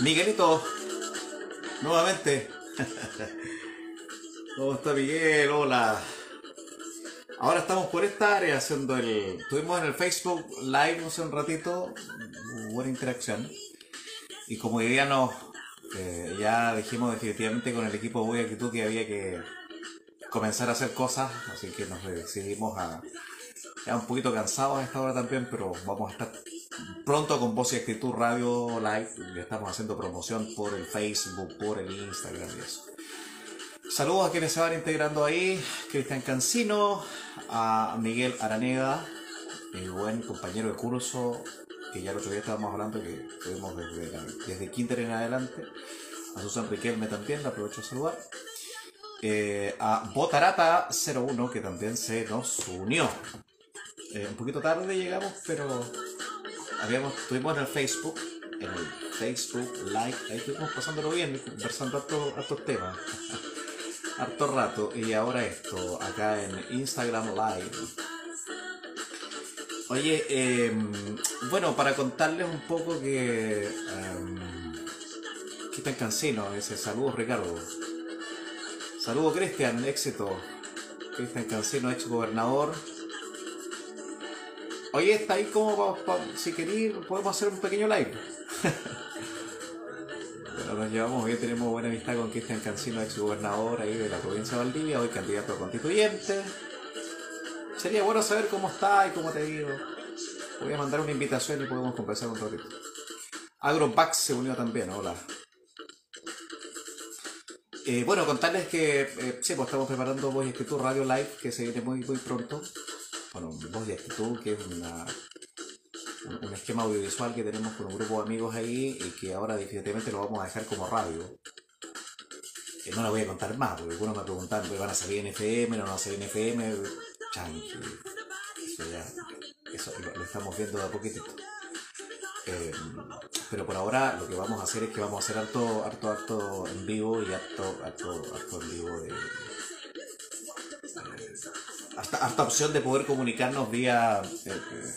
Miguelito, nuevamente. ¿Cómo está Miguel? Hola. Ahora estamos por esta área haciendo el... Estuvimos en el Facebook Live hace un ratito, buena interacción. Y como hoy día nos... eh, ya dijimos definitivamente con el equipo Voy Actitud que había que comenzar a hacer cosas, así que nos decidimos a... Ya un poquito cansados a esta hora también, pero vamos a estar pronto con Voz y Actitud Radio Live. Le estamos haciendo promoción por el Facebook, por el Instagram y eso. Saludos a quienes se van integrando ahí. Cristian Cancino, a Miguel Araneda, mi buen compañero de curso, que ya el otro día estábamos hablando que tuvimos desde, la- desde Kinder en adelante. A Susan Riquelme también, la aprovecho de saludar. Eh, a Botarata01, que también se nos unió. Eh, un poquito tarde llegamos, pero habíamos, estuvimos en el Facebook, en el Facebook Live, ahí estuvimos pasándolo bien, conversando harto- hartos temas, harto rato, y ahora esto, acá en Instagram Live. Oye, em, bueno, para contarles un poco que... Um, Cristian Cancino dice, saludos Ricardo. Saludos Cristian, éxito. Cristian Cancino, ex gobernador. Oye, está ahí como pa- pa- si queréis podemos hacer un pequeño live. bueno, nos llevamos bien, tenemos buena amistad con Cristian Cancino, ex gobernador ahí de la provincia de Valdivia, hoy candidato a constituyente. Sería bueno saber cómo está y cómo te digo. Voy a mandar una invitación y podemos conversar un ratito. Agropax se unió también, hola. Eh, bueno, contarles que eh, sí, pues estamos preparando Voz y Actitud Radio Live, que se viene muy, muy pronto. Bueno, Voz y Actitud, que es una, un, esquema audiovisual que tenemos con un grupo de amigos ahí y que ahora definitivamente lo vamos a dejar como radio. Eh, no la voy a contar más, porque algunos me preguntan, ¿pues ¿van a salir en FM? ¿No van a salir en FM? Chanqui. Eso ya, eso lo, estamos viendo de a poquitito. Eh, pero por ahora lo que vamos a hacer es que vamos a hacer harto, harto, harto en vivo y harto, harto, harto en vivo de, hasta, hasta opción de poder comunicarnos vía eh, eh,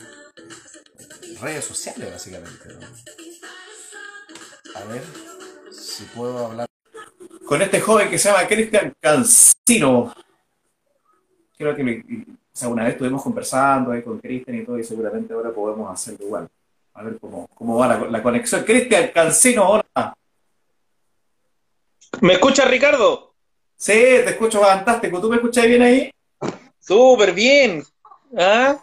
redes sociales básicamente. ¿no? A ver si puedo hablar con este joven que se llama Cristian Cancino. Creo que me- o sea, una vez estuvimos conversando ahí con Cristian y todo, y seguramente ahora podemos hacerlo igual. A ver cómo, cómo va la, la conexión. Cristian Cancino, hola. ¿Me escuchas, Ricardo? Sí, te escucho fantástico. ¿Tú me escuchas bien ahí? Súper bien. ¿Ah?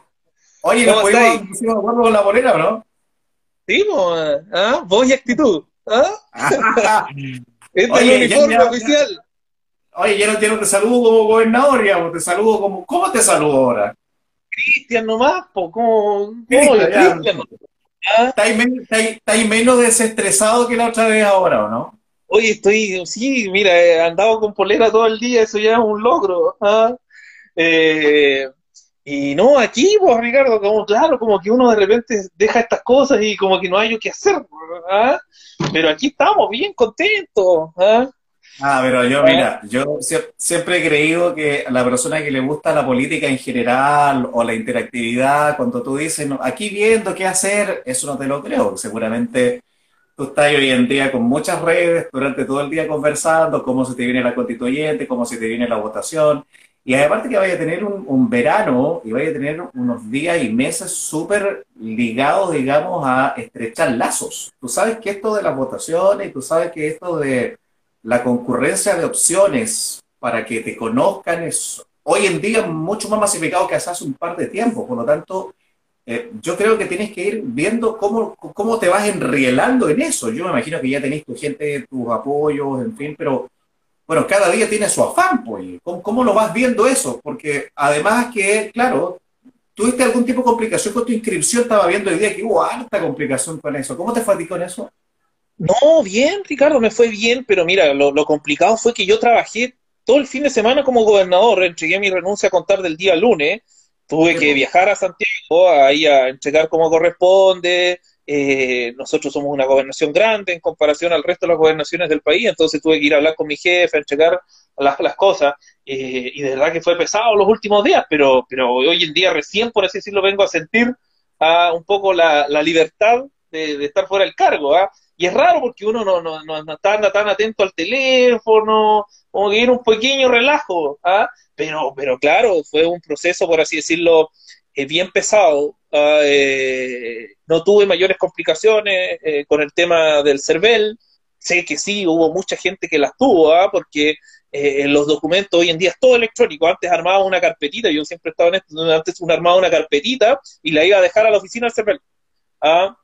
Oye, ¿nos pusimos de acuerdo con la bolera o no? Sí, po, ¿ah? Voz y actitud. ¿Ah? Este Oye, es ya- el uniforme ya- oficial. Oye, ya no, ya no te saludo como gobernador, digamos, te saludo como... ¿Cómo te saludo ahora? Cristian nomás, po, como. Cristian, ¿Cómo? ya. Cristian. ¿Ah? ¿Estáis men- estáis- estáis menos desestresado que la otra vez ahora, o no? Oye, estoy. Sí, mira, he andado con polera todo el día, eso ya es un logro. ¿ah? Eh, y no, aquí, pues, Ricardo, como claro, como que uno de repente deja estas cosas y como que no hay qué hacer. ¿ah? Pero aquí estamos bien contentos. ¿ah? Ah, pero yo, mira, yo sie- siempre he creído que a la persona que le gusta la política en general o la interactividad, cuando tú dices, "No, aquí viendo qué hacer, eso no te lo creo. Seguramente tú estás hoy en día con muchas redes durante todo el día conversando cómo se te viene la constituyente, cómo se te viene la votación. Y aparte que vaya a tener un, verano y vaya a tener unos días y meses súper ligados, digamos, a estrechar lazos. Tú sabes que esto de las votaciones, tú sabes que esto de la concurrencia de opciones para que te conozcan es hoy en día mucho más masificado que hace un par de tiempo. Por lo tanto, eh, yo creo que tienes que ir viendo cómo, cómo te vas enrielando en eso. Yo me imagino que ya tenéis tu gente, tus apoyos, en fin, pero bueno, cada día tiene su afán, pues. ¿Cómo, cómo lo vas viendo eso? Porque además que, claro, ¿tuviste algún tipo de complicación con tu inscripción? Estaba viendo hoy día que hubo harta complicación con eso. ¿Cómo te fue a ti con eso? No, bien, Ricardo, me fue bien, pero mira, lo, complicado fue que yo trabajé todo el fin de semana como gobernador, entregué mi renuncia a contar del día lunes, tuve que viajar a Santiago, ahí a entregar como corresponde, eh, nosotros somos una gobernación grande en comparación al resto de las gobernaciones del país, entonces tuve que ir a hablar con mi jefe, a entregar las, cosas, eh, y de verdad que fue pesado los últimos días, pero, pero hoy en día recién, por así decirlo, vengo a sentir ah, un poco la, libertad de, estar fuera del cargo, ¿ah? Y es raro porque uno no, no, no, está tan atento al teléfono, como que viene un pequeño relajo, ¿ah? pero, pero claro, fue un proceso, por así decirlo, eh, bien pesado. ¿Ah? Eh, no tuve mayores complicaciones eh, con el tema del CERVEL. Sé que sí, hubo mucha gente que las tuvo, ¿ah? porque en los documentos hoy en día es todo electrónico. Antes armaba una carpetita, yo siempre estaba en esto, antes uno armaba una carpetita y la iba a dejar a la oficina del CERVEL. ¿ah?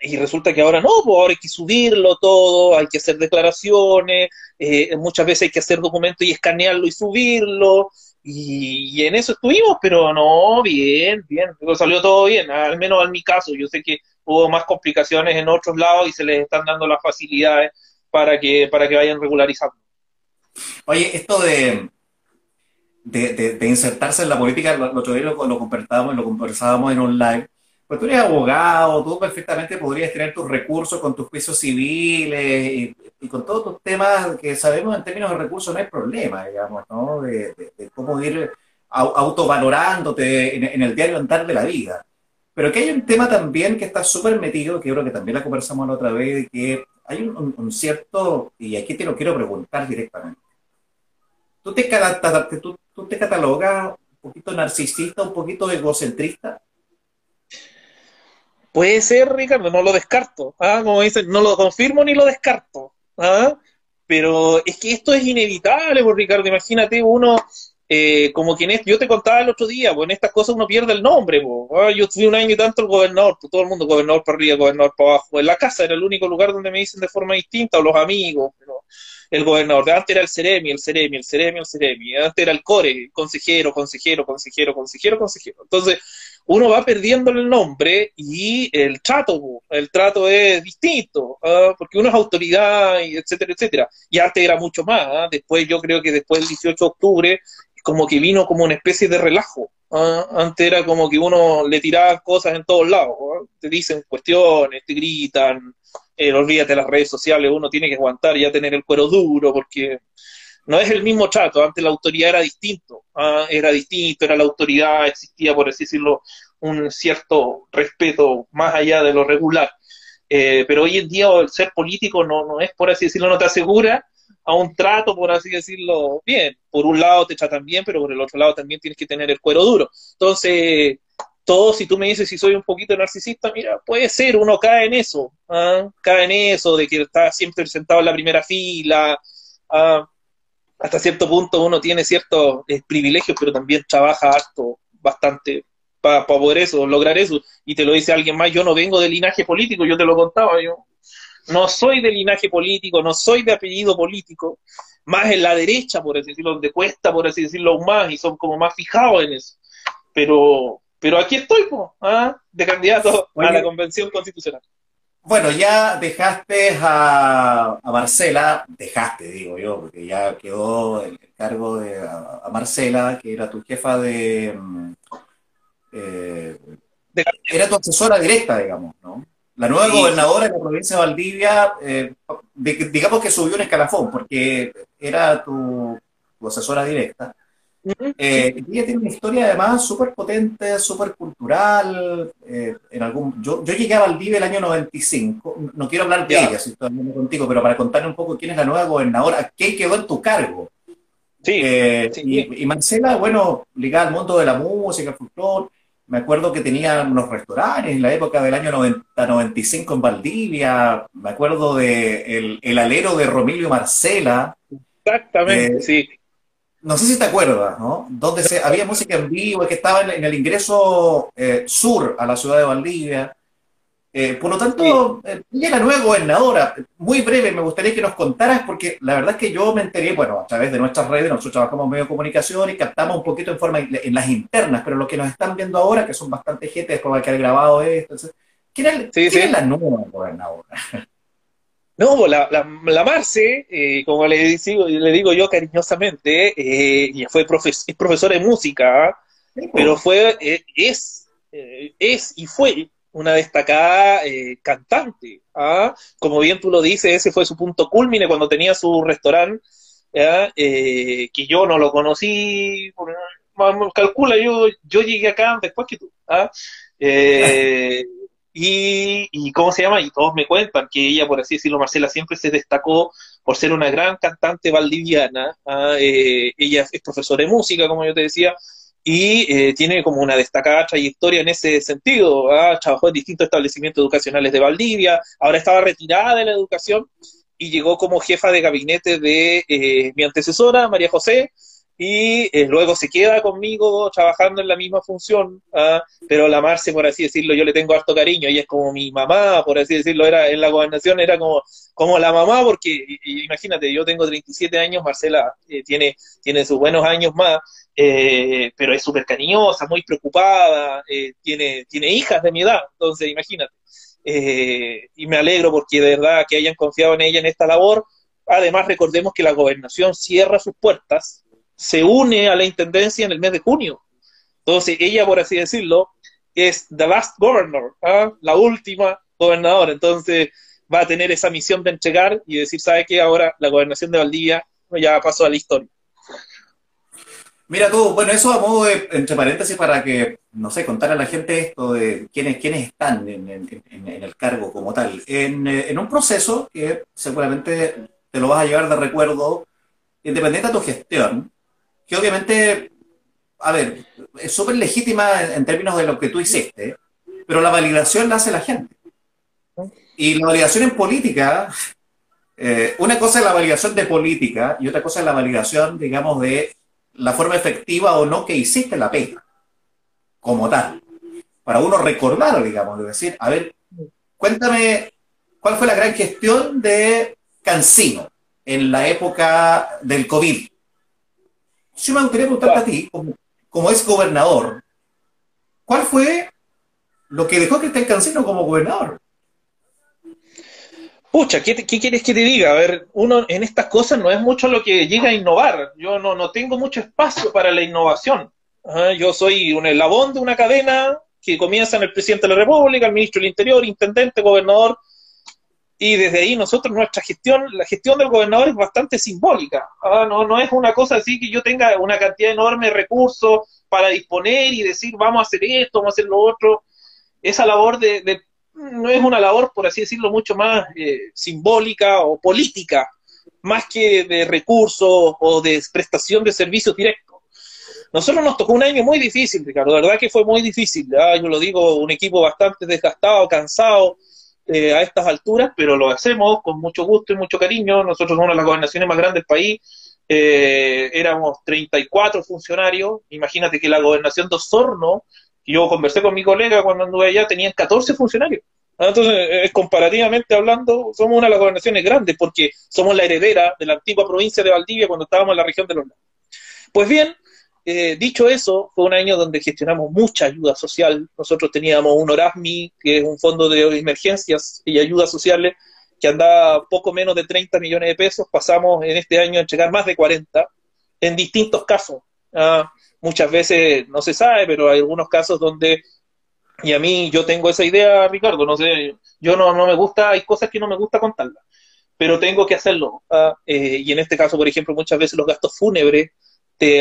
y resulta que ahora no, pues ahora hay que subirlo todo, hay que hacer declaraciones, eh, muchas veces hay que hacer documentos y escanearlo y subirlo, y, en eso estuvimos, pero no, bien, bien, salió todo bien, al menos en mi caso, yo sé que hubo más complicaciones en otros lados y se les están dando las facilidades para que, para que vayan regularizando. Oye, esto de, de, insertarse en la política, lo, otro día lo, lo conversábamos, lo conversábamos en un live, pues tú eres abogado, tú perfectamente podrías tener tus recursos con tus juicios civiles y, con todos tus temas que sabemos en términos de recursos no hay problema, digamos, ¿no? De, cómo ir autovalorándote en, el diario andar de la vida. Pero que hay un tema también que está súper metido, que creo que también la conversamos la otra vez, que hay un, cierto, y aquí te lo quiero preguntar directamente. ¿Tú te, tú, tú te catalogas un poquito narcisista, un poquito egocentrista? Puede ser, Ricardo, no lo descarto. ¿ah? Como dicen, no lo confirmo ni lo descarto. ¿ah? Pero es que esto es inevitable, pues, Ricardo. Imagínate uno, eh, como quien es, yo te contaba el otro día, pues en estas cosas uno pierde el nombre. Pues, ¿ah? Yo fui un año y tanto el gobernador, pues, todo el mundo gobernador para arriba, gobernador para abajo. En la casa era el único lugar donde me dicen de forma distinta, o los amigos. Pero el gobernador. Antes era el Ceremi, el Ceremi, el Ceremi, el Ceremi. Antes era el Core, consejero, consejero, consejero, consejero, consejero. Entonces, uno va perdiendo el nombre y el trato, el trato es distinto, ¿ah? porque uno es autoridad, etcétera, etcétera. Y antes era mucho más. ¿ah? Después, yo creo que después del 18 de octubre, como que vino como una especie de relajo. ¿ah? Antes era como que uno le tiraba cosas en todos lados. Te dicen cuestiones, te gritan, eh, olvídate de las redes sociales, uno tiene que aguantar ya tener el cuero duro, porque no es el mismo trato, antes la autoridad era distinto, ¿ah? era distinto, era la autoridad, existía, por así decirlo, un cierto respeto más allá de lo regular. Eh, pero hoy en día el ser político no, no es, por así decirlo, no te asegura a un trato, por así decirlo, bien. Por un lado te tratan bien, pero por el otro lado también tienes que tener el cuero duro. Entonces, todo, si tú me dices si soy un poquito narcisista, mira, puede ser, uno cae en eso, ¿ah? cae en eso, de que está siempre sentado en la primera fila, ¿ah? Hasta cierto punto uno tiene ciertos eh, privilegios, pero también trabaja harto, bastante, para poder eso, lograr eso. Y te lo dice alguien más, yo no vengo de linaje político, yo te lo contaba, yo no soy de linaje político, no soy de apellido político, más en la derecha, por así decirlo, donde cuesta, por así decirlo, aún más, y son como más fijados en eso. Pero, pero aquí estoy, ¿ah? de candidato a la Convención Constitucional. Bueno, ya dejaste a, Marcela, dejaste, digo yo, porque ya quedó el cargo de a, Marcela, que era tu jefa de, mm, eh, era tu asesora directa, digamos, ¿no? La nueva gobernadora de la provincia de Valdivia, eh, digamos que subió un escalafón, porque era tu asesora directa. Eh, ella tiene una historia además súper potente, súper cultural. Eh, en algún, yo, yo llegué a Valdivia el año 95, no quiero hablar de ella, si estoy hablando contigo, pero para contarle un poco quién es la nueva gobernadora, qué quedó en tu cargo. Sí, eh, y, Marcela, bueno, ligada al mundo de la música, folclore, me acuerdo que tenía unos restaurantes en la época del año 90-95 en Valdivia, me acuerdo de el, el alero de Romilio Marcela. Exactamente, sí no sé si te acuerdas, ¿no? Donde se, había música en vivo, que estaba en, el ingreso eh, sur a la ciudad de Valdivia. Eh, por lo tanto, eh, ella la nueva gobernadora. Muy breve, me gustaría que nos contaras, porque la verdad es que yo me enteré, bueno, a través de nuestras redes, nosotros trabajamos en medio de comunicación y captamos un poquito en forma en las internas, pero lo que nos están viendo ahora, que son bastante gente después de haber grabado esto, ¿quién, es, ¿quién es la nueva gobernadora? No, la, la, Marce, eh, como le digo, le digo yo cariñosamente, eh, fue es profesora de música, ¿ah? pero fue, eh, es, eh, es y fue una destacada cantante. ¿ah? Como bien tú lo dices, ese fue su punto culmine cuando tenía su restaurante, que yo no lo conocí, calcula, yo, yo llegué acá después que tú. ¿ah? Y, ¿cómo se llama? Y todos me cuentan que ella, por así decirlo, Marcela, siempre se destacó por ser una gran cantante valdiviana. ¿ah? Eh, ella es profesora de música, como yo te decía, y eh, tiene como una destacada trayectoria en ese sentido. ¿ah? Trabajó en distintos establecimientos educacionales de Valdivia, ahora estaba retirada de la educación y llegó como jefa de gabinete de eh, mi antecesora, María José, y eh, luego se queda conmigo trabajando en la misma función, ¿ah? pero la Marce, por así decirlo, yo le tengo harto cariño, ella es como mi mamá, por así decirlo, era en la gobernación era como, como la mamá, porque imagínate, yo tengo 37 años, Marcela eh, tiene, tiene sus buenos años más, eh, pero es súper cariñosa, muy preocupada, tiene, tiene hijas de mi edad, entonces imagínate. y me alegro porque de verdad que hayan confiado en ella en esta labor. Además, recordemos que la gobernación cierra sus puertas se une a la intendencia en el mes de junio. Entonces, ella, por así decirlo, es the last governor, ¿ah? la última gobernadora. Entonces, va a tener esa misión de entregar y decir, ¿sabe qué? Ahora la gobernación de Valdivia ya pasó a la historia. Mira tú, bueno, eso a modo de, entre paréntesis, para que, no sé, contar a la gente esto de quiénes, quiénes están en, el cargo como tal. En, en, un proceso que seguramente te lo vas a llevar de recuerdo, independiente de tu gestión, que obviamente, a ver, es súper legítima en, términos de lo que tú hiciste, pero la validación la hace la gente. Y la validación en política, eh, una cosa es la validación de política y otra cosa es la validación, digamos, de la forma efectiva o no que hiciste la pega, como tal. Para uno recordar, digamos, de decir, a ver, cuéntame cuál fue la gran gestión de Cancino en la época del COVID. Yo me gustaría preguntarte a ti, como, como es gobernador, ¿cuál fue lo que dejó Cristian Cancino como gobernador? Pucha, ¿qué, quieres que te diga? A ver, uno en estas cosas no es mucho lo que llega a innovar. Yo no, no tengo mucho espacio para la innovación. yo soy un eslabón de una cadena que comienza en el presidente de la República, el ministro del Interior, intendente, gobernador, y desde ahí nosotros nuestra gestión, la gestión del gobernador es bastante simbólica. ¿ah? No, no es una cosa así que yo tenga una cantidad enorme de recursos para disponer y decir vamos a hacer esto, vamos a hacer lo otro. Esa labor de, no es una labor, por así decirlo, mucho más eh, simbólica o política, más que de recursos o de prestación de servicios directos. Nosotros nos tocó un año muy difícil, Ricardo, la verdad que fue muy difícil. Yo lo digo, un equipo bastante desgastado, cansado, eh, a estas alturas, pero lo hacemos con mucho gusto y mucho cariño. Nosotros somos una de las gobernaciones más grandes del país. Eh, éramos 34 funcionarios. Imagínate que la gobernación de Osorno, yo conversé con mi colega cuando anduve allá, tenían 14 funcionarios. Ah, entonces, eh, comparativamente hablando, somos una de las gobernaciones grandes porque somos la heredera de la antigua provincia de Valdivia cuando estábamos en la región de los lagos. Pues bien, eh, dicho eso, fue un año donde gestionamos mucha ayuda social. Nosotros teníamos un ORASMI, que es un fondo de emergencias y ayudas sociales, que andaba poco menos de 30 millones de pesos. Pasamos en este año a entregar más de 40 en distintos casos. Ah, muchas veces no se sabe, pero hay algunos casos donde, y a mí yo tengo esa idea, Ricardo, no sé, yo no, no me gusta, hay cosas que no me gusta contarlas, pero tengo que hacerlo. Ah, eh, y en este caso, por ejemplo, muchas veces los gastos fúnebres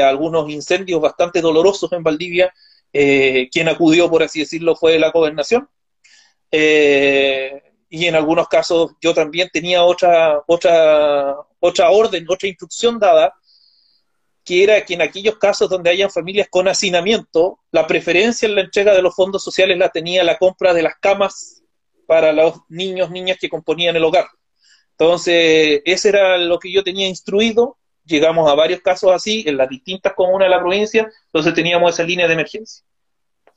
algunos incendios bastante dolorosos en Valdivia. Eh, quien acudió, por así decirlo, fue la gobernación. Eh, y en algunos casos yo también tenía otra, otra, otra orden, otra instrucción dada, que era que en aquellos casos donde hayan familias con hacinamiento, la preferencia en la entrega de los fondos sociales la tenía la compra de las camas para los niños, niñas que componían el hogar. Entonces, ese era lo que yo tenía instruido llegamos a varios casos así en las distintas comunas de la provincia, entonces teníamos esa línea de emergencia.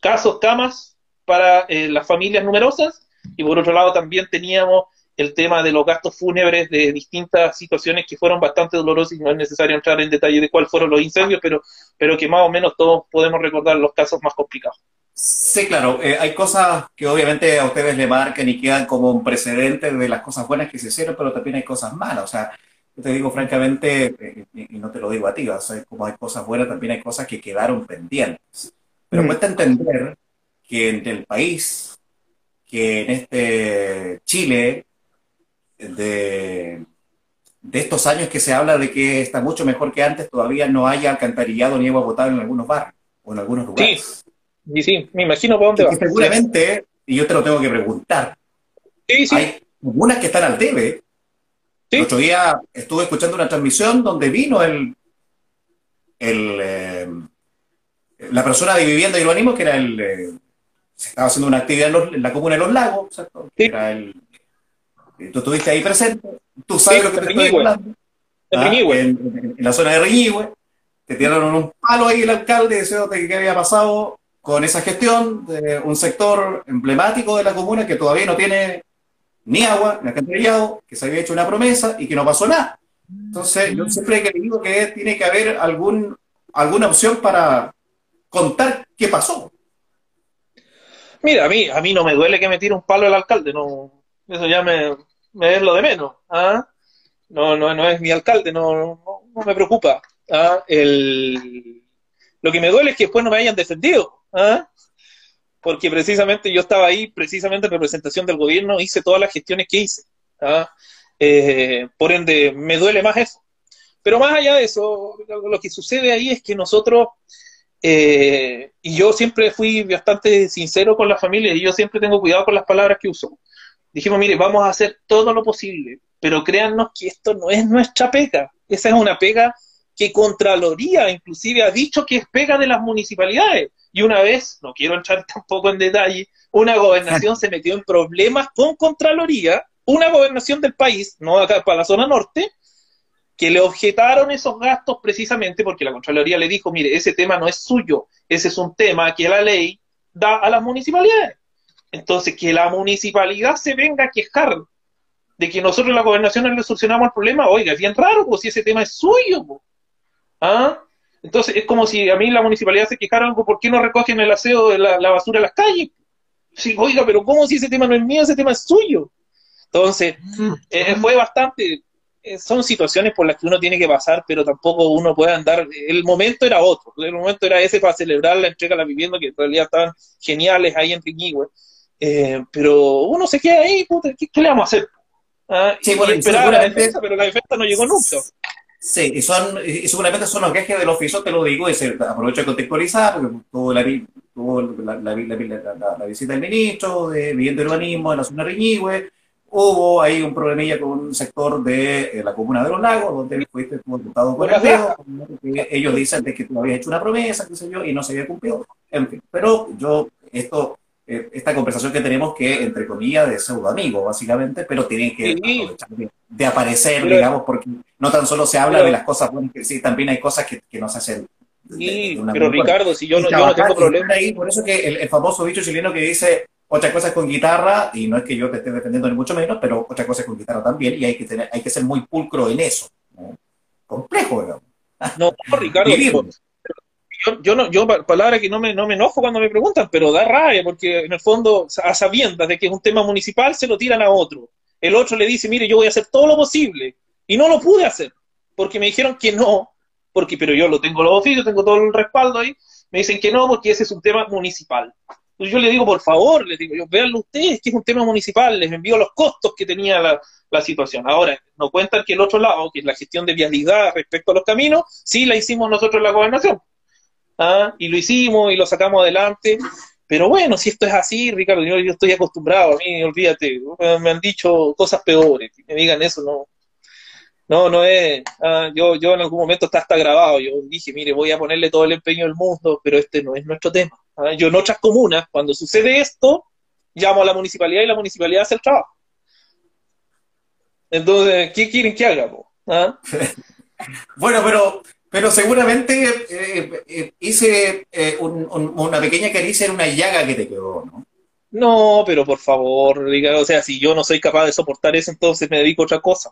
Casos, camas para eh, las familias numerosas y por otro lado también teníamos el tema de los gastos fúnebres de distintas situaciones que fueron bastante dolorosas y no es necesario entrar en detalle de cuáles fueron los incendios, pero, pero que más o menos todos podemos recordar los casos más complicados. Sí, claro. Eh, hay cosas que obviamente a ustedes le marcan y quedan como un precedente de las cosas buenas que se hicieron, pero también hay cosas malas. O sea, yo te digo francamente, y no te lo digo a ti, o sea, como hay cosas buenas, también hay cosas que quedaron pendientes. Pero mm. cuesta entender que en el país, que en este Chile, de, de estos años que se habla de que está mucho mejor que antes, todavía no haya alcantarillado ni agua potable en algunos barrios o en algunos lugares. Sí, sí, me imagino por dónde va. seguramente, y yo te lo tengo que preguntar, sí, sí. hay algunas que están al debe. El otro día estuve escuchando una transmisión donde vino el, el eh, la persona de vivienda y urbanismo, que era el. Eh, se estaba haciendo una actividad en, la comuna de Los Lagos, ¿cierto? Era el, tú estuviste ahí presente, tú sabes lo que te estoy hablando. ¿ah? En, en, la zona de Reñigüe, te tiraron un palo ahí el alcalde diciendo que qué había pasado con esa gestión de un sector emblemático de la comuna que todavía no tiene ni agua, ni alcantarillado, que se había hecho una promesa y que no pasó nada. Entonces, yo siempre he querido que tiene que haber algún, alguna opción para contar qué pasó. Mira, a mí, a mí no me duele que me tire un palo el alcalde, no, eso ya me, me es lo de menos. ¿ah? No, no, no es mi alcalde, no, no, me preocupa. ¿ah? El, lo que me duele es que después no me hayan defendido. ¿Ah? Porque precisamente yo estaba ahí, precisamente en representación del gobierno, hice todas las gestiones que hice. ¿ah? Eh, por ende, me duele más eso. Pero más allá de eso, lo que sucede ahí es que nosotros, eh, y yo siempre fui bastante sincero con la familia, y yo siempre tengo cuidado con las palabras que uso. Dijimos, mire, vamos a hacer todo lo posible, pero créannos que esto no es nuestra pega. Esa es una pega que Contraloría inclusive ha dicho que es pega de las municipalidades. Y una vez, no quiero entrar tampoco en detalle, una gobernación se metió en problemas con Contraloría, una gobernación del país, no acá para la zona norte, que le objetaron esos gastos precisamente porque la Contraloría le dijo, mire, ese tema no es suyo, ese es un tema que la ley da a las municipalidades. Entonces, que la municipalidad se venga a quejar de que nosotros la gobernación no le solucionamos el problema, oiga, es bien raro, pues si ese tema es suyo. ¿Ah? Entonces es como si a mí la municipalidad se quejara algo, ¿por qué no recogen el aseo de la, basura en las calles? Sí, oiga, pero ¿cómo si ese tema no es mío, ese tema es suyo? Entonces, mm. eh, fue bastante, eh, son situaciones por las que uno tiene que pasar, pero tampoco uno puede andar, el momento era otro, el momento era ese para celebrar la entrega de la vivienda, que en realidad estaban geniales ahí en Riñigüe, eh, pero uno se queda ahí, ¿qué, le vamos a hacer? ¿Ah? Sí, bueno, esperaba la defensa, pero la defensa no llegó nunca. Sí, y, son, y seguramente son los viajes del oficio, te lo digo, y se aprovecho de contextualizar, porque tuvo la, tuvo la, la, visita del ministro de Vivienda y Urbanismo en la zona de Riñigüe, hubo ahí un problemilla con un sector de eh, la comuna de los lagos, donde fuiste diputado por ellos dicen de que tú habías hecho una promesa, qué sé yo, y no se había cumplido, en fin, pero yo, esto eh, esta conversación que tenemos que, entre comillas, de pseudo amigo, básicamente, pero tienen que de, aparecer, digamos, porque no tan solo se habla de las cosas buenas, que sí, también hay cosas que, que nos hacen Sí, pero Ricardo, si yo no, yo no tengo problema. Ahí, por eso que el, famoso bicho chileno que dice otra cosa con guitarra, y no es que yo te esté defendiendo ni mucho menos, pero otra cosa con guitarra también, y hay que tener, hay que ser muy pulcro en eso. Complejo, digamos. No, Ricardo, yo, no, yo palabra que no me, no me enojo cuando me preguntan, pero da rabia, porque en el fondo, a sabiendas de que es un tema municipal, se lo tiran a otro. El otro le dice, mire, yo voy a hacer todo lo posible, y no lo pude hacer, porque me dijeron que no, porque, pero yo lo tengo los oficios, tengo todo el respaldo ahí, me dicen que no, porque ese es un tema municipal. Yo le digo, por favor, les digo, yo, véanlo ustedes, que es un tema municipal, les envío los costos que tenía la, la situación. Ahora, no cuentan que el otro lado, que es la gestión de vialidad respecto a los caminos, sí la hicimos nosotros en la gobernación. ¿Ah? y lo hicimos y lo sacamos adelante. Pero bueno, si esto es así, Ricardo, yo, estoy acostumbrado, a mí, olvídate, me han dicho cosas peores, me digan eso, no. No, no es. Ah, yo, yo en algún momento está hasta grabado. Yo dije, mire, voy a ponerle todo el empeño del mundo, pero este no es nuestro tema. ¿ah? yo en otras comunas, cuando sucede esto, llamo a la municipalidad y la municipalidad hace el trabajo. Entonces, ¿qué quieren que haga? bueno, pero pero seguramente eh, eh, hice eh, una pequeña caricia en una llaga que te quedó, ¿no? No, pero por favor, o sea, si yo no soy capaz de soportar eso, entonces me dedico a otra cosa.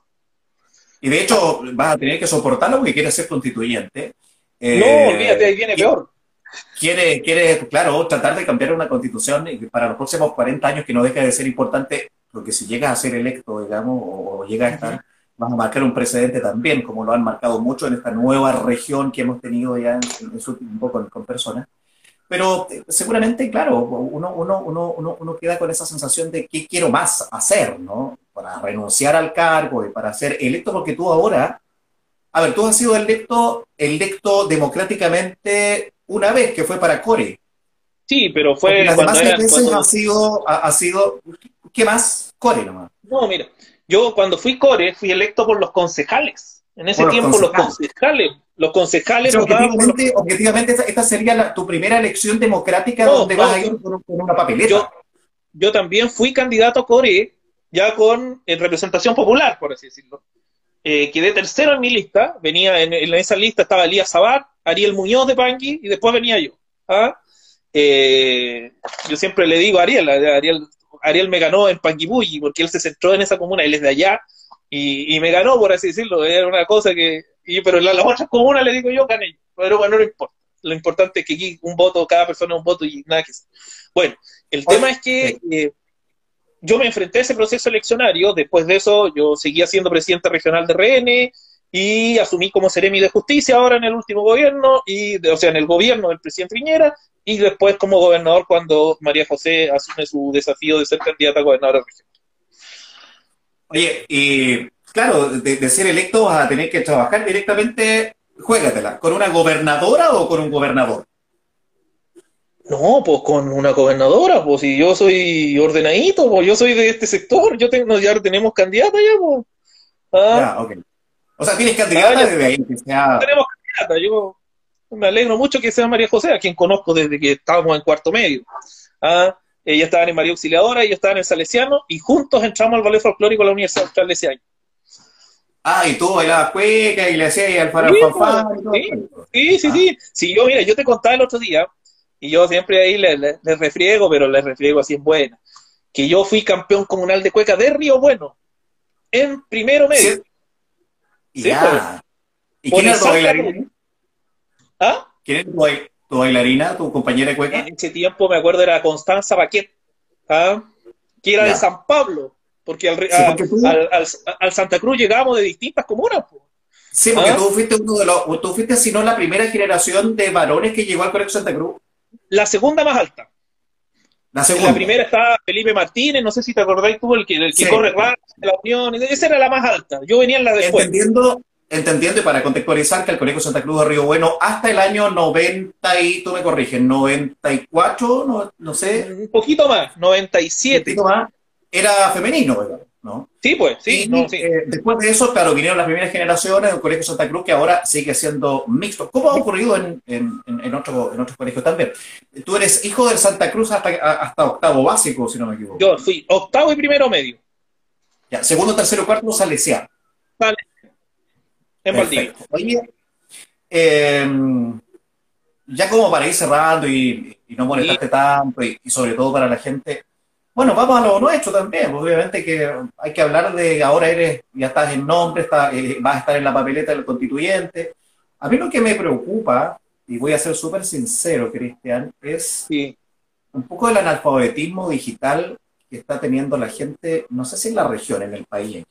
Y de hecho, vas a tener que soportarlo porque quieres ser constituyente. no, olvídate, ahí viene peor. quiere, quiere, claro, tratar de cambiar una constitución para los próximos 40 años que no deja de ser importante, porque si llegas a ser electo, digamos, o, llega a estar, vas a marcar un precedente también, como lo han marcado mucho en esta nueva región que hemos tenido ya en, su tiempo con, con personas. Pero eh, seguramente, claro, uno, uno, uno, uno, queda con esa sensación de qué quiero más hacer, ¿no? Para renunciar al cargo y para ser electo, porque tú ahora, a ver, tú has sido electo, electo democráticamente una vez, que fue para Core. Sí, pero fue... Las demás veces ha, sido, ha, sido, ¿qué más? Core nomás. No, mira, yo cuando fui Core fui electo por los concejales. En ese tiempo los concejales los concejales objetivamente, objetivamente esta, sería tu primera elección democrática donde vas a ir con, una papeleta. Yo, también fui candidato a Core, ya con en representación popular, por así decirlo. Eh, quedé tercero en mi lista, venía en, esa lista estaba Elías Sabat, Ariel Muñoz de Pangui y después venía yo. ¿ah? Eh, yo siempre le digo a Ariel, Ariel, Ariel me ganó en Panguipulli porque él se centró en esa comuna, él es de allá, y, y, me ganó, por así decirlo. Era una cosa que pero en las otras comunas le digo yo gané. Pero bueno, no importa. Lo importante es que aquí un voto, cada persona un voto y nada que Bueno, el tema es que eh, yo me enfrenté a ese proceso eleccionario. Después de eso, yo seguía siendo presidente regional de RN y asumí como seremi de justicia ahora en el último gobierno, y, o sea, en el gobierno del presidente Riñera, y después como gobernador cuando María José asume su desafío de ser candidata a gobernadora regional. Oye, y claro, de, ser electo vas a tener que trabajar directamente, juégatela, ¿con una gobernadora o con un gobernador? No, pues con una gobernadora, pues si yo soy ordenadito, pues yo soy de este sector, yo tengo, ya tenemos candidata ya, pues. Ah. Ya, ok. O sea, tienes candidata desde ahí, que sea... Tenemos candidata, yo me alegro mucho que sea María José, a quien conozco desde que estábamos en cuarto medio. ¿Ah? Ella estaba en María Auxiliadora, yo estaba en el Salesiano, y juntos entramos al ballet folclórico de la Universidad Austral de ese año. Ah, y tú bailabas cueca y le hacías al sí, sí, sí, sí, sí. yo, mira, yo te contaba el otro día, y yo siempre ahí les le, refriego, pero les refriego así en buena, que yo fui campeón comunal de cueca de Río Bueno, en primero medio. Sí, ya. ¿Y quién era tu bailarina? ¿Ah? ¿Quién era tu, bailarina, tu compañera de cueca? En ese tiempo me acuerdo era Constanza Baquet, ¿ah? que era de San Pablo. Porque al, Santa Cruz llegamos de distintas comunas. Sí, porque ¿Ah? tú fuiste uno de los, tú fuiste, si no, la primera generación de varones que llegó al Colegio Santa Cruz. La segunda más alta. La segunda. La primera estaba Felipe Martínez, no sé si te acordáis tú, el que, el que corre rápido de la Unión, esa era la más alta. Yo venía en la después. Entendiendo, entendiendo y para contextualizar que el Colegio Santa Cruz de Río Bueno, hasta el año 90 y, tú me corriges, 94, no, no sé. Un poquito más, 97. Un poquito más era femenino, ¿no? Sí, pues, sí. Eh, después de eso, claro, vinieron las primeras generaciones del Colegio Santa Cruz, que ahora sigue siendo mixto. ¿Cómo ha ocurrido en, en, en, otro, en otros colegios también? Tú eres hijo del Santa Cruz hasta, hasta octavo básico, si no me equivoco. Yo fui octavo y primero medio. Ya, segundo, tercero, cuarto, salesiano. Vale. En Valdivia. Oye, em, ya como para ir cerrando y, no molestarte tanto, y sobre todo para la gente, bueno, vamos a lo nuestro también. Pues, obviamente que hay que hablar de ahora eres, ya estás en nombre, está, eh, vas a estar en la papeleta del constituyente. A mí lo que me preocupa, y voy a ser súper sincero, Cristian, es un poco del analfabetismo digital que está teniendo la gente, no sé si en la región, en el país.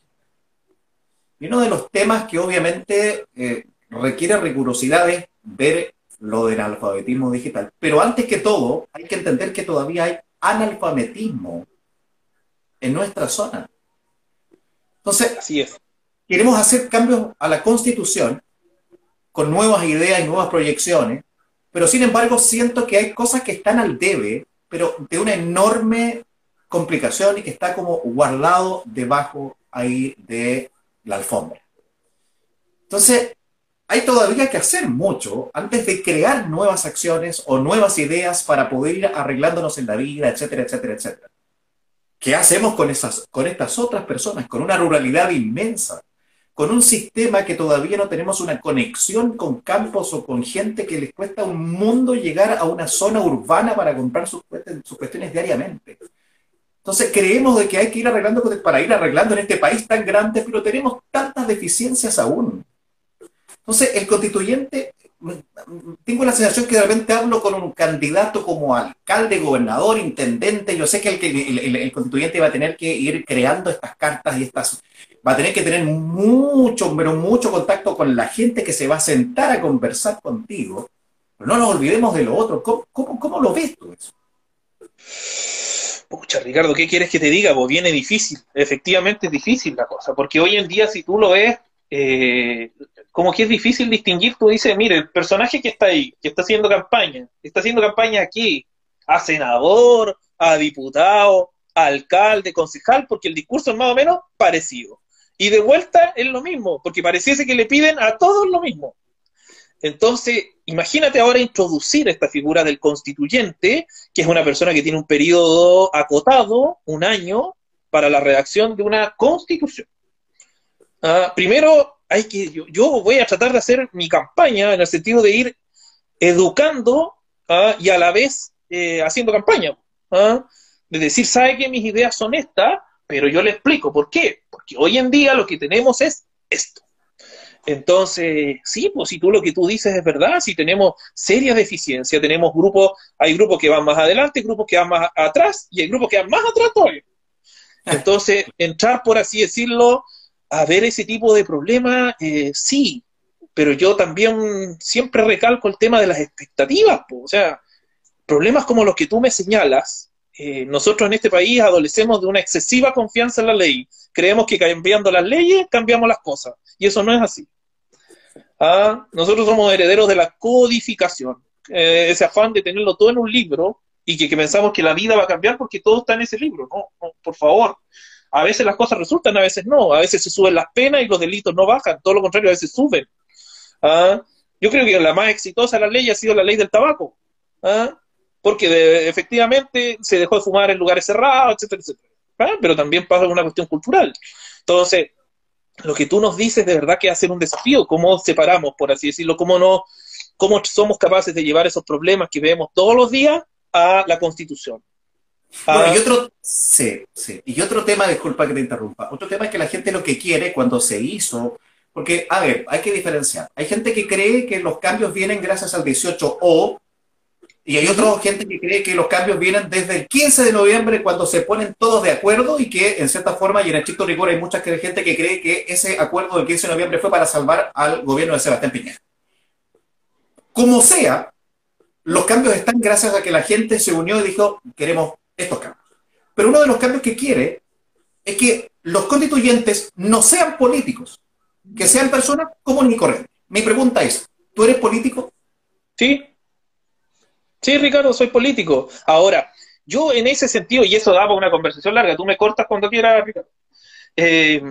Y uno de los temas que obviamente eh, requiere rigurosidad es ver lo del analfabetismo digital. Pero antes que todo, hay que entender que todavía hay analfabetismo en nuestra zona. Entonces, Así es. queremos hacer cambios a la constitución con nuevas ideas y nuevas proyecciones, pero sin embargo siento que hay cosas que están al debe, pero de una enorme complicación y que está como guardado debajo ahí de la alfombra. Entonces, hay todavía que hacer mucho antes de crear nuevas acciones o nuevas ideas para poder ir arreglándonos en la vida, etcétera, etcétera, etcétera. ¿Qué hacemos con, esas, con estas otras personas? Con una ruralidad inmensa, con un sistema que todavía no tenemos una conexión con campos o con gente que les cuesta un mundo llegar a una zona urbana para comprar sus, cuestiones diariamente. Entonces creemos de que hay que ir arreglando para ir arreglando en este país tan grande, pero tenemos tantas deficiencias aún. Entonces, el constituyente, tengo la sensación que de repente hablo con un candidato como alcalde, gobernador, intendente. Yo sé que el, constituyente va a tener que ir creando estas cartas y estas. Va a tener que tener mucho, pero mucho contacto con la gente que se va a sentar a conversar contigo. Pero no nos olvidemos de lo otro. ¿Cómo, cómo, lo ves tú eso? Pucha, Ricardo, ¿qué quieres que te diga? Pues viene difícil. Efectivamente es difícil la cosa. Porque hoy en día, si tú lo ves, eh, como que es difícil distinguir, tú dices, mire, el personaje que está ahí, que está haciendo campaña, está haciendo campaña aquí, a senador, a diputado, a alcalde, concejal, porque el discurso es más o menos parecido. Y de vuelta es lo mismo, porque pareciese que le piden a todos lo mismo. Entonces, imagínate ahora introducir esta figura del constituyente, que es una persona que tiene un periodo acotado, un año, para la redacción de una constitución. Ah, primero, hay que, yo, voy a tratar de hacer mi campaña en el sentido de ir educando ah, y a la vez eh, haciendo campaña. ¿ah? De decir, sabe que mis ideas son estas, pero yo le explico por qué. Porque hoy en día lo que tenemos es esto. Entonces, sí, pues si tú lo que tú dices es verdad, si tenemos serias deficiencias, tenemos grupos, hay grupos que van más adelante, grupos que van más atrás y hay grupos que van más atrás todavía. Entonces, entrar, por así decirlo, a ver ese tipo de problemas, eh, sí, pero yo también siempre recalco el tema de las expectativas, o sea, problemas como los que tú me señalas, eh, nosotros en este país adolecemos de una excesiva confianza en la ley, creemos que cambiando las leyes cambiamos las cosas, y eso no es así. Ah, nosotros somos herederos de la codificación, eh, ese afán de tenerlo todo en un libro y que, pensamos que la vida va a cambiar porque todo está en ese libro, no, no por favor. A veces las cosas resultan, a veces no. A veces se suben las penas y los delitos no bajan. Todo lo contrario, a veces suben. ¿Ah? Yo creo que la más exitosa de la ley ha sido la ley del tabaco. ¿Ah? Porque efectivamente se dejó de fumar en lugares cerrados, etcétera, etcétera. ¿Ah? Pero también pasa una cuestión cultural. Entonces, lo que tú nos dices de verdad que hacer un desafío. ¿Cómo separamos, por así decirlo? ¿Cómo, no, ¿Cómo somos capaces de llevar esos problemas que vemos todos los días a la Constitución? Bueno, y ah. otro, sí, sí. Y otro tema, disculpa que te interrumpa, otro tema es que la gente lo que quiere cuando se hizo, porque, a ver, hay que diferenciar. Hay gente que cree que los cambios vienen gracias al 18O, y hay otra gente que cree que los cambios vienen desde el 15 de noviembre cuando se ponen todos de acuerdo y que en cierta forma y en estricto rigor hay mucha gente que cree que ese acuerdo del 15 de noviembre fue para salvar al gobierno de Sebastián Piñera. Como sea, los cambios están gracias a que la gente se unió y dijo, queremos estos cambios. Pero uno de los cambios que quiere es que los constituyentes no sean políticos, que sean personas comunes y corrientes. Mi pregunta es, ¿tú eres político? Sí. Sí, Ricardo, soy político. Ahora, yo en ese sentido, y eso daba una conversación larga, tú me cortas cuando quieras, Ricardo. Eh,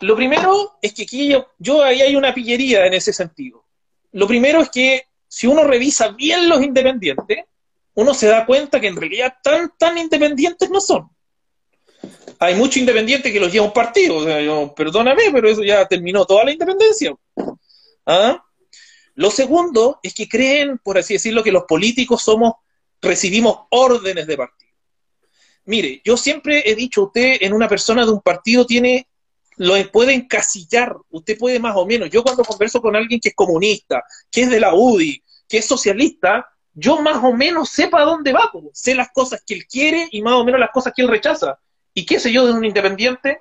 lo primero es que aquí yo, yo, ahí hay una pillería en ese sentido. Lo primero es que si uno revisa bien los independientes, uno se da cuenta que en realidad tan, tan independientes no son. Hay muchos independientes que los lleva un partido. perdóname, pero eso ya terminó toda la independencia. ¿Ah? Lo segundo es que creen, por así decirlo, que los políticos somos, recibimos órdenes de partido. Mire, yo siempre he dicho, usted en una persona de un partido tiene, lo puede encasillar, usted puede más o menos. Yo cuando converso con alguien que es comunista, que es de la UDI, que es socialista, yo más o menos sepa dónde va, sé las cosas que él quiere y más o menos las cosas que él rechaza. ¿Y qué sé yo de un independiente?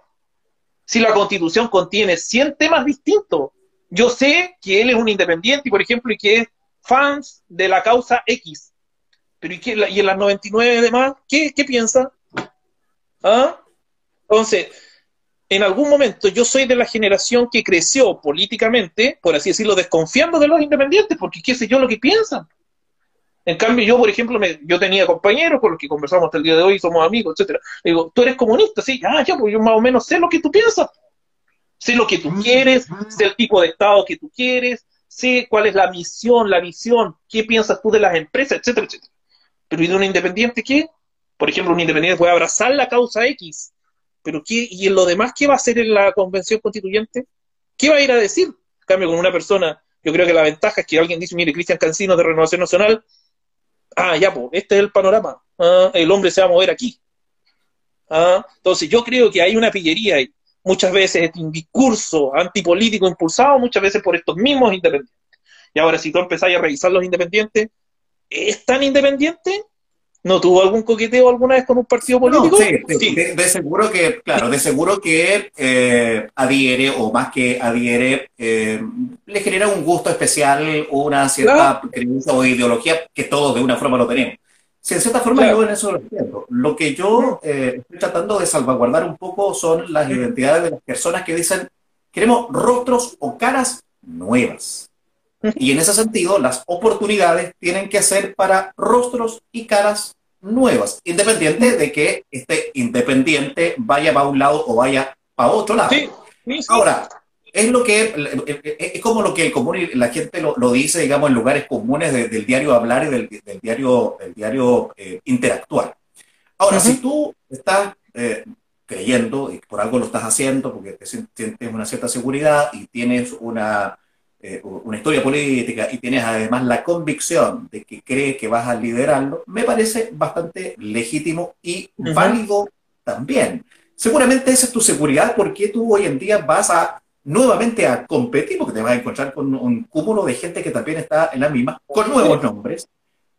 Si la constitución contiene 100 temas distintos, yo sé que él es un independiente, y por ejemplo, y que es fans de la causa X. Pero ¿y, qué, y en las 99 demás, ¿qué, qué piensa? ¿Ah? Entonces, en algún momento yo soy de la generación que creció políticamente, por así decirlo, desconfiando de los independientes, porque qué sé yo lo que piensan. En cambio, yo, por ejemplo, me, yo tenía compañeros con los que conversamos hasta el día de hoy, somos amigos, etcétera. Digo, tú eres comunista, sí, ah, ya, pues yo más o menos sé lo que tú piensas. Sé lo que tú quieres, sé el tipo de Estado que tú quieres, sé cuál es la misión, la visión, qué piensas tú de las empresas, etcétera, etcétera. Pero ¿y de un independiente qué? Por ejemplo, un independiente puede abrazar la causa X, pero ¿qué, ¿y en lo demás qué va a hacer en la convención constituyente? ¿Qué va a ir a decir? En cambio, con una persona, yo creo que la ventaja es que alguien dice, mire, Cristian Cancino de Renovación Nacional ah, ya, pues, este es el panorama, ah, el hombre se va a mover aquí. Ah, entonces yo creo que hay una pillería y muchas veces es un discurso antipolítico impulsado muchas veces por estos mismos independientes. Y ahora, si tú empezás a revisar los independientes, ¿es tan independiente? ¿No tuvo algún coqueteo alguna vez con un partido político? sí, De, seguro que, claro, de seguro que eh, adhiere, o más que adhiere, eh, le genera un gusto especial, una cierta creencia o ideología que todos de una forma lo tenemos. Sí, en cierta forma yo en eso lo entiendo. Lo que yo eh, estoy tratando de salvaguardar un poco son las identidades de las personas que dicen, queremos rostros o caras nuevas. Y en ese sentido, las oportunidades tienen que ser para rostros y caras nuevas, independiente de que este independiente vaya para un lado o vaya para otro lado. Ahora, es lo que es como lo que el común la gente lo, dice, digamos, en lugares comunes del diario hablar y del, diario, del diario eh, interactuar. Ahora, si tú estás eh, creyendo y por algo lo estás haciendo, porque te sientes una cierta seguridad y tienes una eh, una historia política y tienes además la convicción de que crees que vas a liderarlo, me parece bastante legítimo y válido también. Seguramente esa es tu seguridad porque tú hoy en día vas a nuevamente a competir porque te vas a encontrar con un cúmulo de gente que también está en la misma, con nuevos nombres,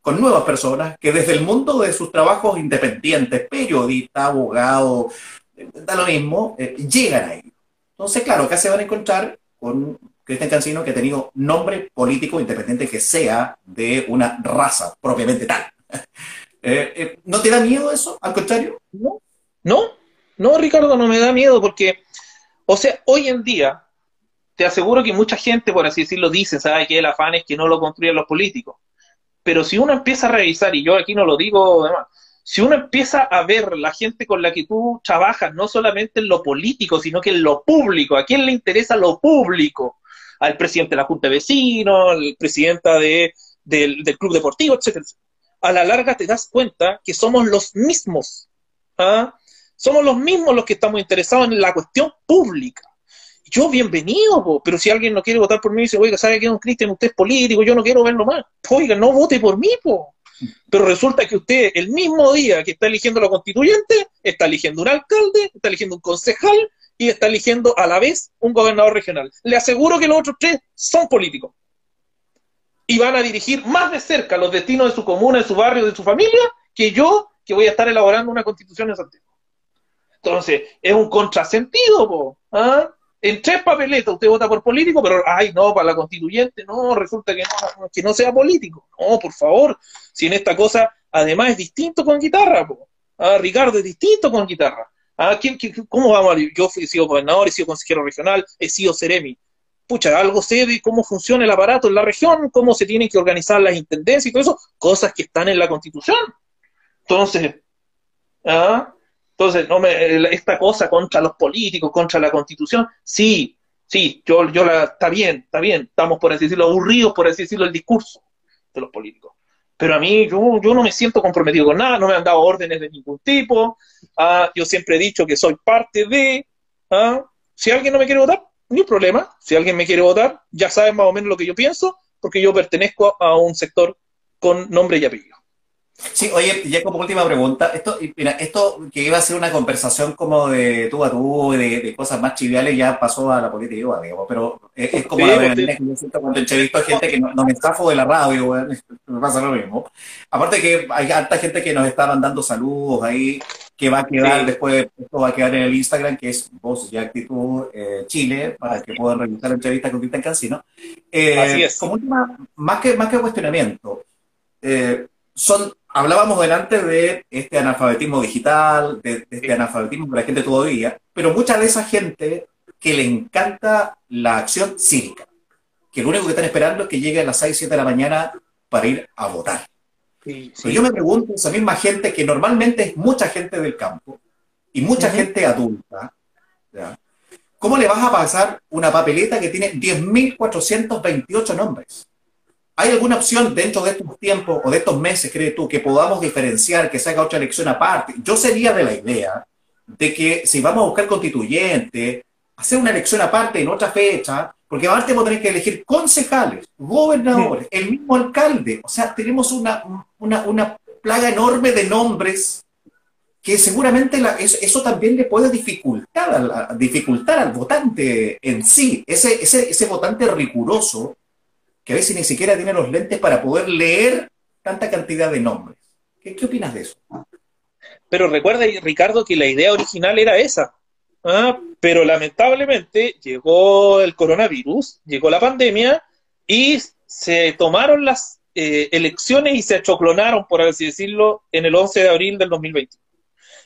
con nuevas personas que desde el mundo de sus trabajos independientes, periodista, abogado, eh, da lo mismo, eh, llegan ahí. Entonces, claro, acá se van a encontrar con Cristian Cancino que ha tenido nombre político independiente que sea de una raza propiamente tal. Eh, eh, ¿No te da miedo eso? Al contrario. No, no, no, Ricardo, no me da miedo porque, o sea, hoy en día, te aseguro que mucha gente, por así decirlo, dice, ¿sabe que el afán es que no lo construyan los políticos? Pero si uno empieza a revisar, y yo aquí no lo digo, además, si uno empieza a ver la gente con la que tú trabajas, no solamente en lo político, sino que en lo público, ¿a quién le interesa lo público? Al presidente de la Junta de Vecinos, al presidenta de, del, club deportivo, etcétera. A la larga te das cuenta que somos los mismos. ¿ah? Somos los mismos los que estamos interesados en la cuestión pública. Yo, bienvenido, pero si alguien no quiere votar por mí dice, oiga, ¿sabe qué, don Cristian? Usted es político, yo no quiero verlo más. Oiga, no vote por mí, po. Pero resulta que usted, el mismo día que está eligiendo a la constituyente, está eligiendo un alcalde, está eligiendo un concejal, y está eligiendo a la vez un gobernador regional. Le aseguro que los otros tres son políticos. Y van a dirigir más de cerca los destinos de su comuna, de su barrio, de su familia, que yo, que voy a estar elaborando una constitución en Santiago. Entonces, es un contrasentido, po. ¿Ah? En tres papeletas usted vota por político, pero, ay, no, para la constituyente, no, resulta que no, que no sea político. No, por favor, si en esta cosa, además es distinto con guitarra, po. Ah, Ricardo es distinto con guitarra. Ah, ¿quién, cómo vamos a Yo he sido gobernador, he sido consejero regional, he sido Ceremi. Pucha, algo sé de cómo funciona el aparato en la región, cómo se tienen que organizar las intendencias y todo eso, cosas que están en la constitución. Entonces, ¿ah? Entonces, no me, esta cosa contra los políticos, contra la constitución, sí, sí, yo, yo la, está bien, está bien, estamos por así decirlo, aburridos por decirlo el discurso de los políticos pero a mí yo, yo no me siento comprometido con nada, no me han dado órdenes de ningún tipo, ah, yo siempre he dicho que soy parte de, ah, si alguien no me quiere votar, ni problema, si alguien me quiere votar, ya saben más o menos lo que yo pienso, porque yo pertenezco a un sector con nombre y apellido. Sí, oye, ya como última pregunta, esto, mira, esto que iba a ser una conversación como de tú a tú, de, de cosas más triviales, ya pasó a la política, digamos, pero es, como la verdad que yo siento cuando entrevisto a gente que no, me estafo de la radio, me pasa lo mismo. Aparte que hay harta gente que nos está mandando saludos ahí, que va a quedar después, esto va a quedar en el Instagram, que es Voz y Actitud eh, Chile, para que puedan revisar la entrevista con Cristian Cancino. Eh, Así es. Como última, más que, más que cuestionamiento, eh, son hablábamos delante de este analfabetismo digital, de, este analfabetismo de la gente todavía, pero mucha de esa gente que le encanta la acción cívica, que lo único que están esperando es que llegue a las 6, 7 de la mañana para ir a votar. Pero yo me pregunto, esa misma gente que normalmente es mucha gente del campo y mucha gente adulta, ¿cómo le vas a pasar una papeleta que tiene 10.428 nombres? ¿Hay alguna opción dentro de estos tiempos o de estos meses, crees tú, que podamos diferenciar, que se haga otra elección aparte? Yo sería de la idea de que si vamos a buscar constituyente, hacer una elección aparte en otra fecha, porque aparte vamos a tener que elegir concejales, gobernadores, el mismo alcalde. O sea, tenemos una, una, plaga enorme de nombres que seguramente eso, también le puede dificultar al, dificultar al votante en sí, ese, ese, ese votante riguroso que a veces ni siquiera tiene los lentes para poder leer tanta cantidad de nombres. ¿Qué, opinas de eso? Pero recuerda, Ricardo, que la idea original era esa. ¿ah? Pero lamentablemente llegó el coronavirus, llegó la pandemia y se tomaron las eh, elecciones y se achoclonaron, por así decirlo, en el 11 de abril del 2020.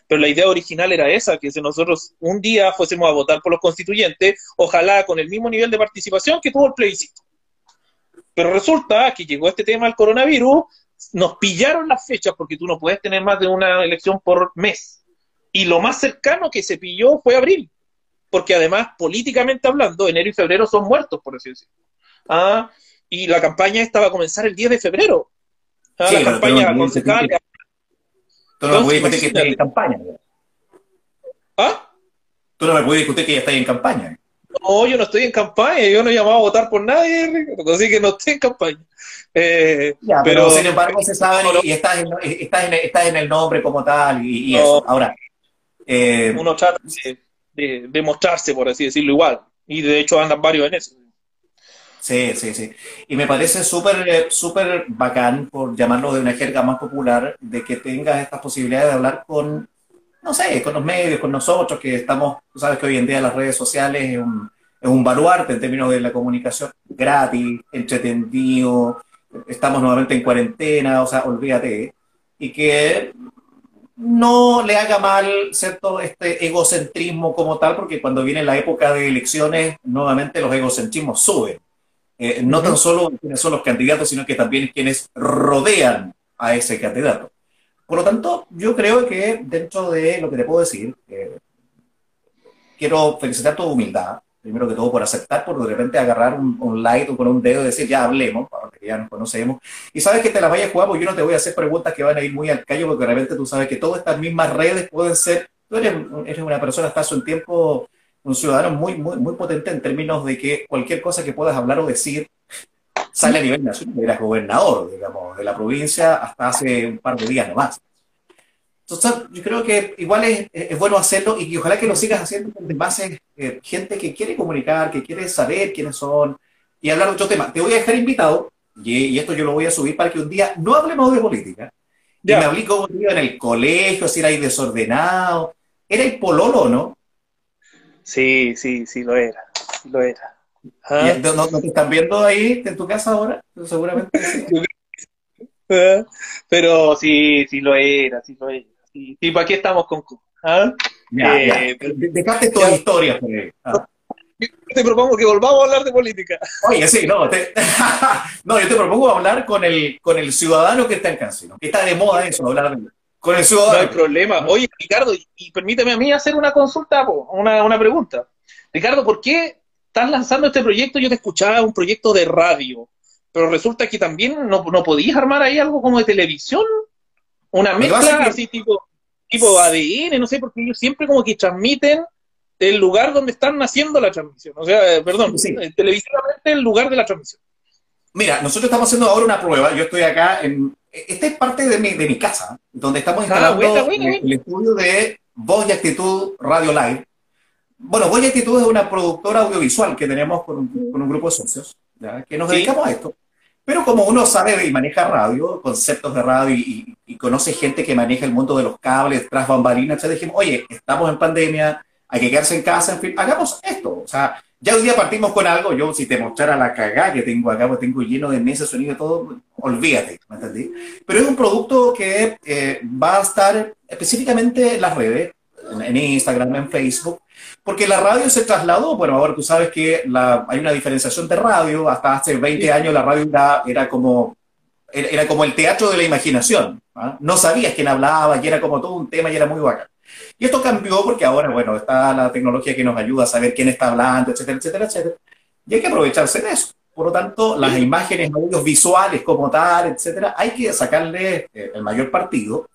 Pero la idea original era esa, que si nosotros un día fuésemos a votar por los constituyentes, ojalá con el mismo nivel de participación que tuvo el plebiscito. Pero resulta que llegó este tema del coronavirus, nos pillaron las fechas porque tú no puedes tener más de una elección por mes. Y lo más cercano que se pilló fue abril, porque además, políticamente hablando, enero y febrero son muertos, por así decirlo. Ah, y la campaña esta va a comenzar el 10 de febrero. Ah, la campaña concejal. Tú no me puedes discutir que estáis en campaña. ¿Ah? Tú no me puedes discutir que ya estáis en campaña. No, yo no estoy en campaña, yo no he llamado a votar por nadie, así que no estoy en campaña. Eh, ya, pero, sin embargo se sabe y estás en, estás, en, estás en, el nombre como tal y, eso. Ahora, eh, uno trata de, de, mostrarse, por así decirlo, igual. Y de hecho andan varios en eso. Sí, sí, sí. Y me parece súper eh, súper bacán, por llamarlo de una jerga más popular, de que tengas estas posibilidades de hablar con, no sé, con los medios, con nosotros, que estamos, tú sabes que hoy en día las redes sociales es un, es un baluarte en términos de la comunicación gratis, entretenido, estamos nuevamente en cuarentena, o sea, olvídate, y que no le haga mal cierto este egocentrismo como tal, porque cuando viene la época de elecciones, nuevamente los egocentrismos suben. Eh, no tan solo quienes son los candidatos, sino que también quienes rodean a ese candidato. Por lo tanto, yo creo que dentro de lo que te puedo decir, eh, quiero felicitar tu humildad, primero que todo por aceptar, por de repente agarrar un, un like o con un dedo y decir, ya hablemos, porque ya nos conocemos. Y sabes que te la vayas a jugar, porque yo no te voy a hacer preguntas que van a ir muy al callo, porque de repente tú sabes que todas estas mismas redes pueden ser, tú eres, eres una persona, estás en tiempo un ciudadano muy, muy, muy potente en términos de que cualquier cosa que puedas hablar o decir sale a nivel nacional. Eras gobernador, digamos, de la provincia hasta hace un par de días nomás. Entonces, yo creo que igual es, es bueno hacerlo y, ojalá que lo sigas haciendo con demás eh, gente que quiere comunicar, que quiere saber quiénes son y hablar de otro tema. Te voy a dejar invitado, y, esto yo lo voy a subir para que un día no hablemos de política. Y me hablé como en el colegio, si era ahí desordenado. Era el pololo, ¿no? Sí, sí, sí lo era, lo era. Ah. ¿No, te están viendo ahí en tu casa ahora? Seguramente sí. Ah, pero sí, sí lo era, sí lo era. Sí, sí ¿para qué estamos con... ¿Ah? Ya, eh, Dejaste toda historia por ahí. Ah. te propongo que volvamos a hablar de política. Oye, sí, no, no, yo te propongo hablar con el, con el ciudadano que está en Cancino, está de moda eso, hablar de con el ciudadano. No hay problema. Oye, Ricardo, y, permíteme a mí hacer una consulta, una, una pregunta. Ricardo, ¿por qué estás lanzando este proyecto? Yo te escuchaba un proyecto de radio, pero resulta que también no, no podías armar ahí algo como de televisión, una mezcla así tipo, tipo ADN, no sé, porque ellos siempre como que transmiten el lugar donde están naciendo la transmisión. O sea, eh, perdón, eh, televisivamente el lugar de la transmisión. Mira, nosotros estamos haciendo ahora una prueba. Yo estoy acá en. Esta es parte de mi, de mi casa, donde estamos ah, instalando el, estudio de Voz y Actitud Radio Live. Bueno, y Actitud es una productora audiovisual que tenemos con un, grupo de socios, que nos dedicamos a esto. Pero como uno sabe y maneja radio, conceptos de radio y, conoce gente que maneja el mundo de los cables, tras bambalinas, entonces dijimos, oye, estamos en pandemia, hay que quedarse en casa, en fin, hagamos esto. O sea, ya hoy día partimos con algo, yo si te mostrara la cagada que tengo acá, pues tengo lleno de mesas, sonido y todo, olvídate, ¿me entendí? Pero es un producto que eh, va a estar específicamente en las redes, en, Instagram, en Facebook, porque la radio se trasladó, bueno, ahora tú sabes que la, hay una diferenciación de radio, hasta hace 20 años la radio era, era como era, como el teatro de la imaginación, ¿ah? no sabías quién hablaba y era como todo un tema y era muy bacán. Y esto cambió porque ahora, bueno, está la tecnología que nos ayuda a saber quién está hablando, etcétera, etcétera, etcétera. Y hay que aprovecharse de eso. Por lo tanto, las imágenes, audios visuales como tal, etcétera, hay que sacarle eh, el mayor partido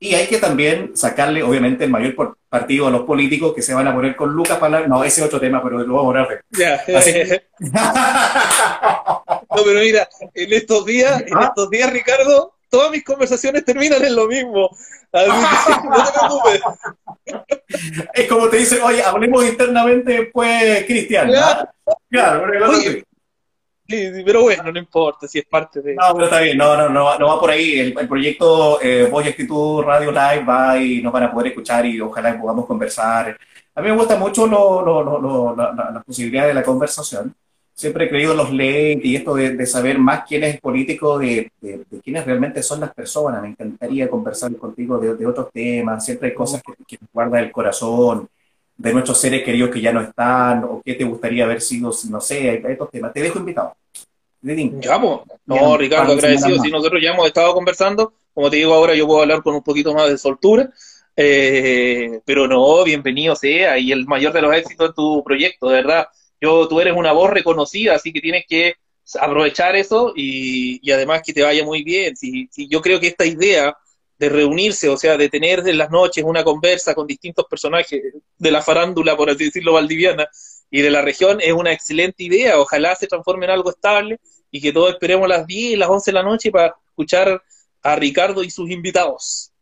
y hay que también sacarle, obviamente, el mayor partido a los políticos que se van a poner con Lucas para. No, ese es otro tema, pero lo vamos a hablar no, pero mira, en estos días, en ¿Ah? estos días, Ricardo, todas mis conversaciones terminan en lo mismo. no te preocupes. Es como te dicen, oye, hablemos internamente después, Cristian. Claro, claro pero bueno, no importa si es parte de... No, pero está bien, no, no, no, va por ahí. El, proyecto eh, Voz y Actitud Radio Live va y nos van a poder escuchar y ojalá podamos conversar. A mí me gusta mucho lo, lo, lo, la, la, posibilidad de la conversación. Siempre he creído en los leyes y esto de, saber más quién es el político, de, de, quiénes realmente son las personas. Me encantaría conversar contigo de, otros temas. Siempre hay cosas que, que guarda el corazón de nuestros seres queridos que ya no están, o qué te gustaría haber sido, no sé, hay, estos temas. Te dejo invitado. Ya, pues. No, Ricardo, agradecido. Si nosotros ya hemos estado conversando, como te digo ahora, yo puedo hablar con un poquito más de soltura. Eh, pero no, bienvenido sea, y el mayor de los éxitos de tu proyecto, de verdad. Yo, tú eres una voz reconocida, así que tienes que aprovechar eso y, y además que te vaya muy bien. Si, si yo creo que esta idea de reunirse, o sea, de tener en las noches una conversa con distintos personajes de la farándula, por así decirlo, valdiviana, y de la región, es una excelente idea. Ojalá se transforme en algo estable y que todos esperemos las 10 y las 11 de la noche para escuchar a Ricardo y sus invitados.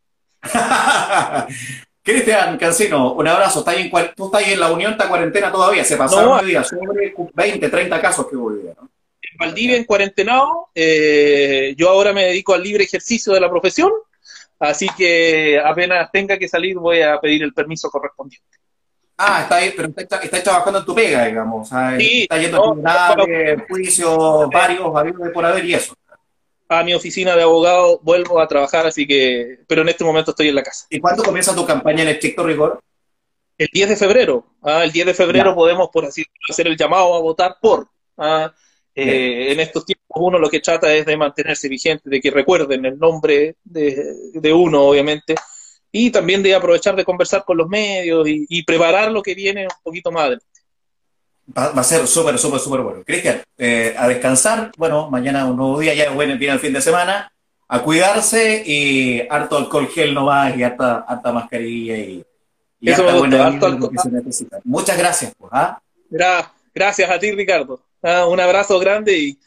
Cristian Cancino, un abrazo. ¿Estás en, tú estás en la Unión, está cuarentena todavía. Se pasaron no, días, sobre 20, 30 casos que hubo hoy ¿no? En Valdivia, en cuarentenado, eh, yo ahora me dedico al libre ejercicio de la profesión Así que apenas tenga que salir voy a pedir el permiso correspondiente. Ah, está ahí, pero está, está trabajando en tu pega, digamos. sí, está yendo a tribunales, juicios, varios, varios de por haber y eso. A mi oficina de abogado vuelvo a trabajar, así que, pero en este momento estoy en la casa. ¿Y cuándo comienza tu campaña en estricto rigor? El 10 de febrero. Ah, el 10 de febrero podemos, por así hacer el llamado a votar por. Ah, eh, en estos tiempos uno lo que trata es de mantenerse vigente, de que recuerden el nombre de, uno, obviamente, y también de aprovechar de conversar con los medios y, preparar lo que viene un poquito más adelante. Va, a ser súper, súper, súper bueno. Cristian, eh, a descansar, bueno, mañana un nuevo día, ya bueno, viene el fin de semana, a y harto alcohol gel no va y harta, harta mascarilla y, Eso harto alcohol. Muchas gracias. Pues, ¿ah? Gracias a ti, Ricardo. Ah, un abrazo grande y,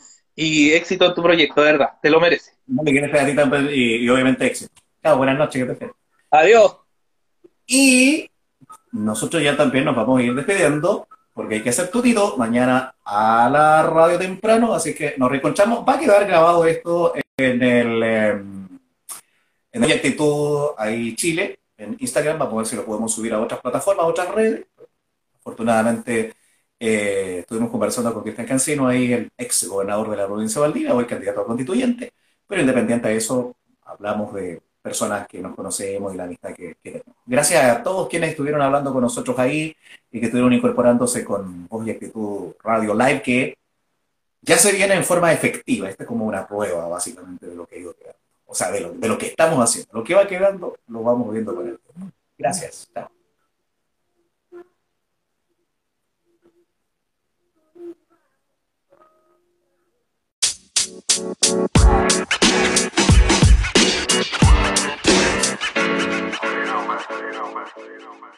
éxito en tu proyecto, de verdad. Te lo mereces. y, y, obviamente éxito. Chao, buenas noches. Adiós. Y nosotros ya también nos vamos a ir despidiendo porque hay que hacer tutito mañana a la radio temprano, así que nos reconchamos. Va a quedar grabado esto en el em, en el actitud ahí Chile, en Instagram, vamos a ver si lo podemos subir a otras plataformas, a otras redes. Afortunadamente eh, estuvimos conversando con Cristian Cancino, ahí el ex gobernador de la provincia de Valdivia, hoy candidato a constituyente, pero independiente de eso, hablamos de personas que nos conocemos y la amistad que, tenemos. Gracias a todos quienes estuvieron hablando con nosotros ahí y que estuvieron incorporándose con Voz y Actitud Radio Live, que ya se viene en forma efectiva. Esta es como una prueba, básicamente, de lo que ido quedando. O sea, de lo, que estamos haciendo. Lo que va quedando, lo vamos viendo con el Gracias. You know, man. You man.